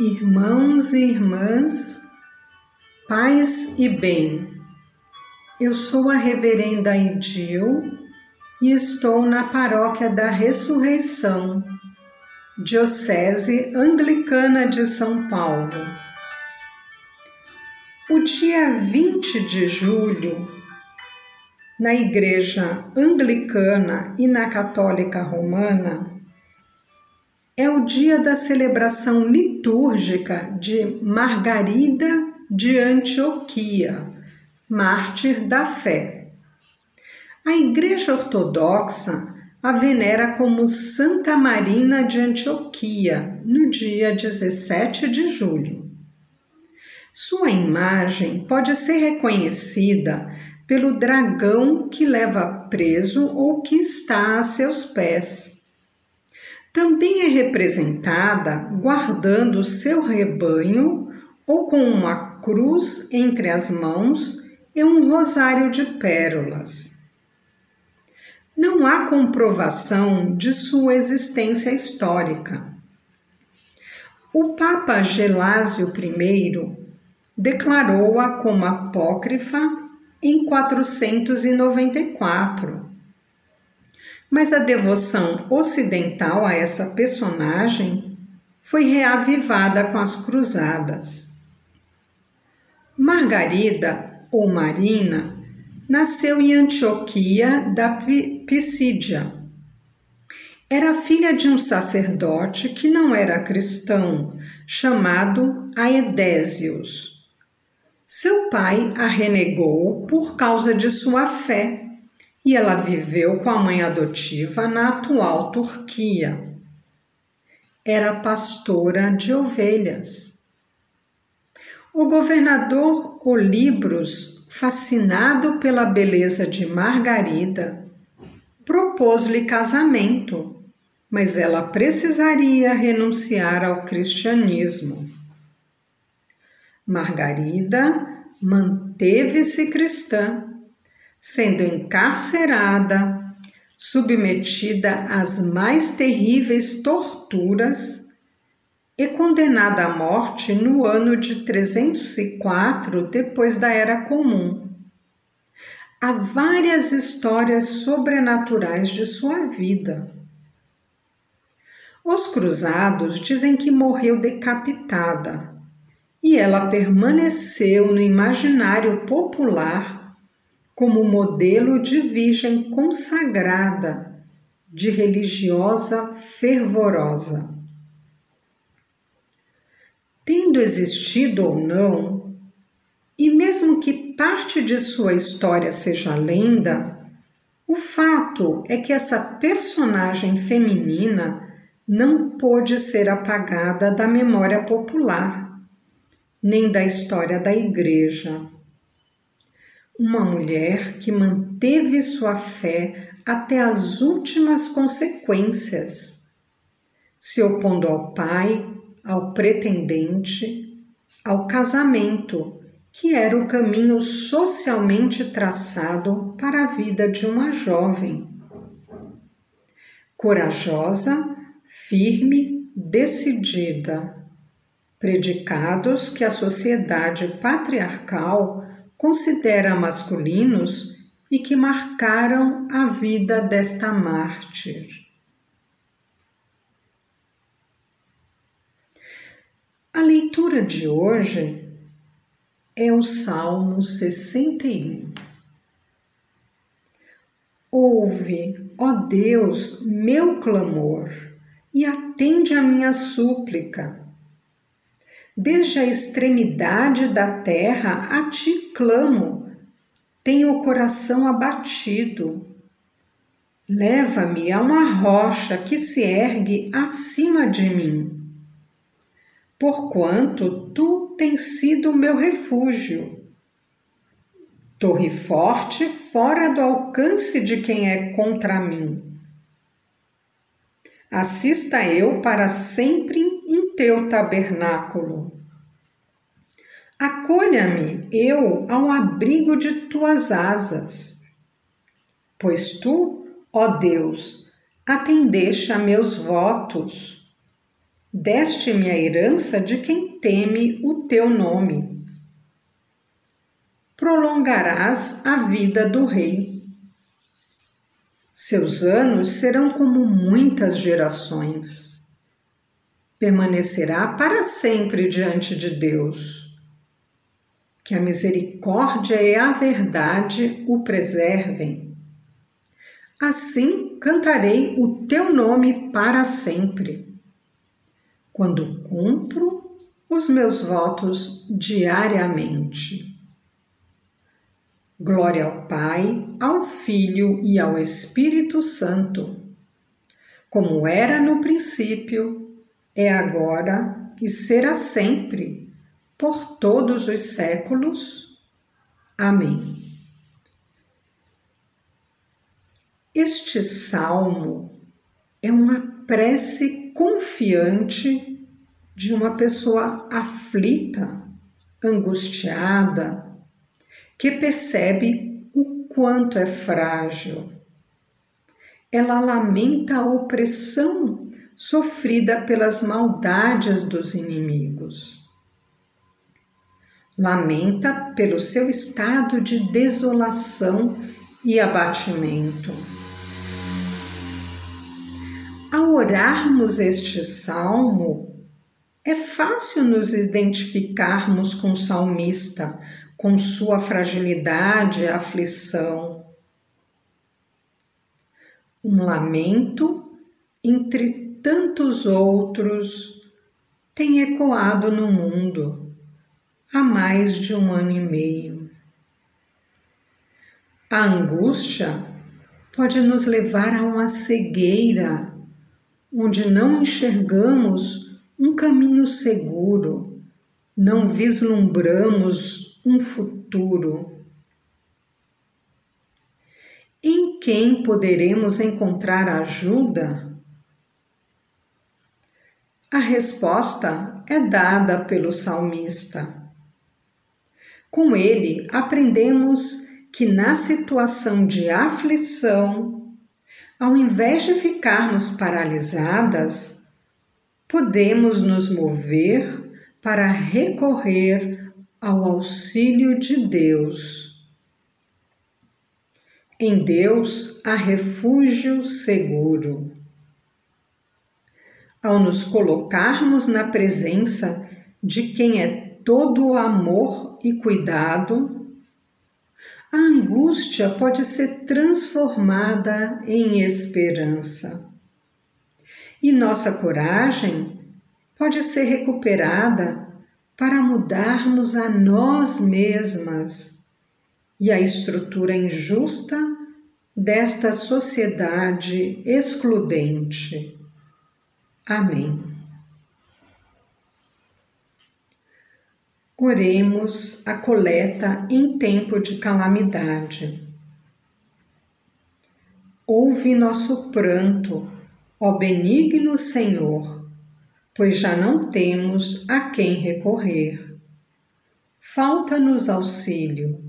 Irmãos e irmãs, paz e bem. Eu sou a Reverenda Idil e estou na Paróquia da Ressurreição, Diocese Anglicana de São Paulo. O dia 20 de julho, na Igreja Anglicana e na Católica Romana, é o dia da celebração litúrgica de Margarida de Antioquia, mártir da fé. A Igreja Ortodoxa a venera como Santa Marina de Antioquia, no dia 17 de julho. Sua imagem pode ser reconhecida pelo dragão que leva preso ou que está a seus pés também é representada guardando seu rebanho ou com uma cruz entre as mãos e um rosário de pérolas. Não há comprovação de sua existência histórica. O Papa Gelásio I declarou-a como apócrifa em 494 mas a devoção ocidental a essa personagem foi reavivada com as cruzadas. Margarida, ou Marina, nasceu em Antioquia da Pisídia. Era filha de um sacerdote que não era cristão, chamado Aedésios. Seu pai a renegou por causa de sua fé e ela viveu com a mãe adotiva na atual Turquia. Era pastora de ovelhas. O governador Olibros, fascinado pela beleza de Margarida, propôs-lhe casamento, mas ela precisaria renunciar ao cristianismo. Margarida manteve-se cristã sendo encarcerada, submetida às mais terríveis torturas e condenada à morte no ano de 304 depois da Era Comum. Há várias histórias sobrenaturais de sua vida. Os cruzados dizem que morreu decapitada e ela permaneceu no imaginário popular como modelo de virgem consagrada, de religiosa fervorosa. Tendo existido ou não, e mesmo que parte de sua história seja lenda, o fato é que essa personagem feminina não pôde ser apagada da memória popular, nem da história da Igreja uma mulher que manteve sua fé até as últimas consequências, se opondo ao pai, ao pretendente, ao casamento, que era o caminho socialmente traçado para a vida de uma jovem. Corajosa, firme, decidida. Predicados que a sociedade patriarcal considera masculinos e que marcaram a vida desta mártir. A leitura de hoje é o Salmo 61. Ouve, ó Deus, meu clamor e atende a minha súplica Desde a extremidade da terra a ti clamo, tenho o coração abatido. Leva-me a uma rocha que se ergue acima de mim. Porquanto tu tens sido meu refúgio. Torre forte fora do alcance de quem é contra mim. Assista eu para sempre em teu tabernáculo. Acolha-me eu ao abrigo de tuas asas, pois tu, ó Deus, atendeste a meus votos. deste-me a herança de quem teme o teu nome. Prolongarás a vida do rei. Seus anos serão como muitas gerações. Permanecerá para sempre diante de Deus. Que a misericórdia e a verdade o preservem. Assim cantarei o teu nome para sempre, quando cumpro os meus votos diariamente. Glória ao Pai, ao Filho e ao Espírito Santo, como era no princípio, é agora e será sempre, por todos os séculos. Amém. Este salmo é uma prece confiante de uma pessoa aflita, angustiada, que percebe o quanto é frágil. Ela lamenta a opressão sofrida pelas maldades dos inimigos. Lamenta pelo seu estado de desolação e abatimento. Ao orarmos este salmo, é fácil nos identificarmos com o salmista, com sua fragilidade e aflição. Um lamento entre tantos outros tem ecoado no mundo há mais de um ano e meio. A angústia pode nos levar a uma cegueira onde não enxergamos um caminho seguro, não vislumbramos um futuro. Em quem poderemos encontrar ajuda? A resposta é dada pelo salmista. Com ele, aprendemos que na situação de aflição, ao invés de ficarmos paralisadas, podemos nos mover para recorrer ao auxílio de Deus. Em Deus há refúgio seguro. Ao nos colocarmos na presença de quem é todo amor e cuidado, a angústia pode ser transformada em esperança. E nossa coragem pode ser recuperada para mudarmos a nós mesmas e a estrutura injusta desta sociedade excludente. Amém. Oremos a coleta em tempo de calamidade. Ouve nosso pranto, ó benigno Senhor pois já não temos a quem recorrer. Falta-nos auxílio.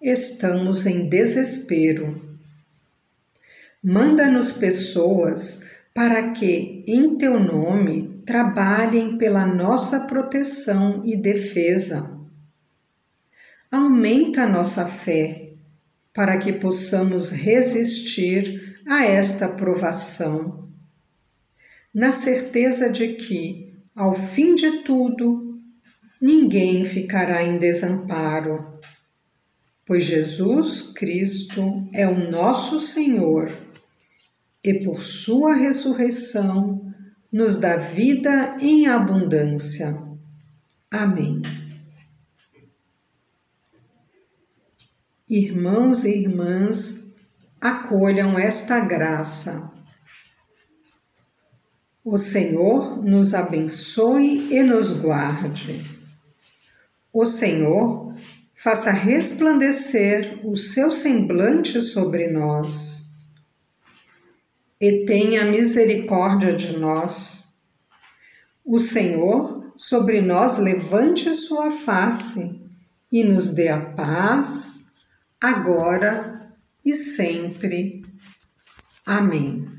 Estamos em desespero. Manda-nos pessoas para que, em teu nome, trabalhem pela nossa proteção e defesa. Aumenta nossa fé para que possamos resistir a esta provação na certeza de que, ao fim de tudo, ninguém ficará em desamparo, pois Jesus Cristo é o nosso Senhor e por Sua ressurreição nos dá vida em abundância. Amém. Irmãos e irmãs, acolham esta graça o Senhor nos abençoe e nos guarde. O Senhor faça resplandecer o seu semblante sobre nós e tenha misericórdia de nós. O Senhor sobre nós levante sua face e nos dê a paz, agora e sempre. Amém.